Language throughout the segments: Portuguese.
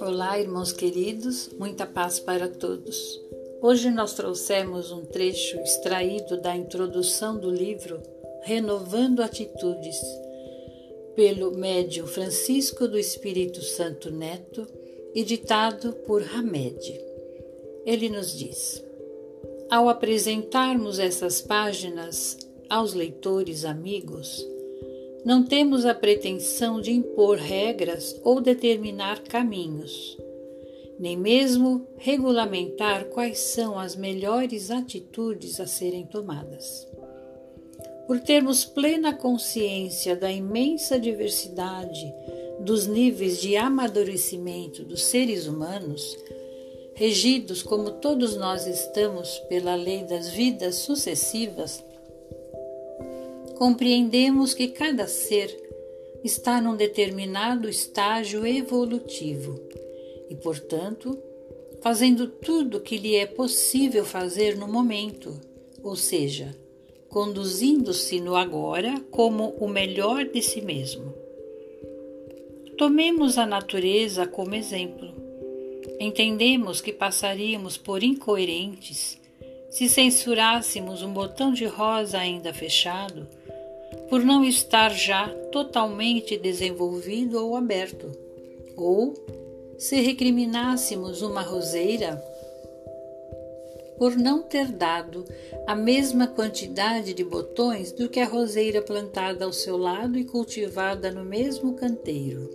Olá, irmãos queridos, muita paz para todos. Hoje nós trouxemos um trecho extraído da introdução do livro Renovando Atitudes, pelo médium Francisco do Espírito Santo Neto, editado por Hamed. Ele nos diz: Ao apresentarmos essas páginas aos leitores amigos, não temos a pretensão de impor regras ou determinar caminhos, nem mesmo regulamentar quais são as melhores atitudes a serem tomadas. Por termos plena consciência da imensa diversidade dos níveis de amadurecimento dos seres humanos, regidos como todos nós estamos pela lei das vidas sucessivas, compreendemos que cada ser está num determinado estágio evolutivo e, portanto, fazendo tudo o que lhe é possível fazer no momento, ou seja, conduzindo-se no agora como o melhor de si mesmo. Tomemos a natureza como exemplo. Entendemos que passaríamos por incoerentes se censurássemos um botão de rosa ainda fechado por não estar já totalmente desenvolvido ou aberto, ou se recriminássemos uma roseira por não ter dado a mesma quantidade de botões do que a roseira plantada ao seu lado e cultivada no mesmo canteiro.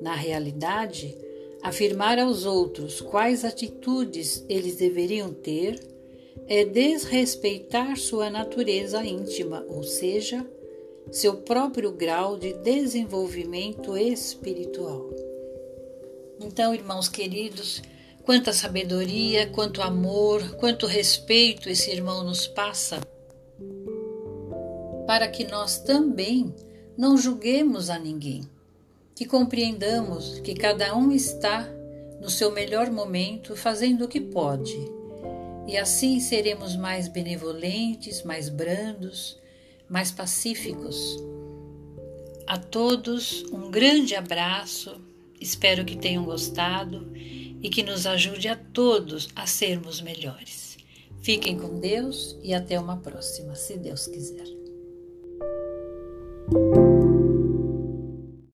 Na realidade, afirmar aos outros quais atitudes eles deveriam ter é desrespeitar sua natureza íntima, ou seja, seu próprio grau de desenvolvimento espiritual. Então, irmãos queridos, quanta sabedoria, quanto amor, quanto respeito esse irmão nos passa, para que nós também não julguemos a ninguém, que compreendamos que cada um está no seu melhor momento fazendo o que pode e assim seremos mais benevolentes, mais brandos, mais pacíficos. A todos um grande abraço, espero que tenham gostado e que nos ajude a todos a sermos melhores. Fiquem com Deus e até uma próxima, se Deus quiser.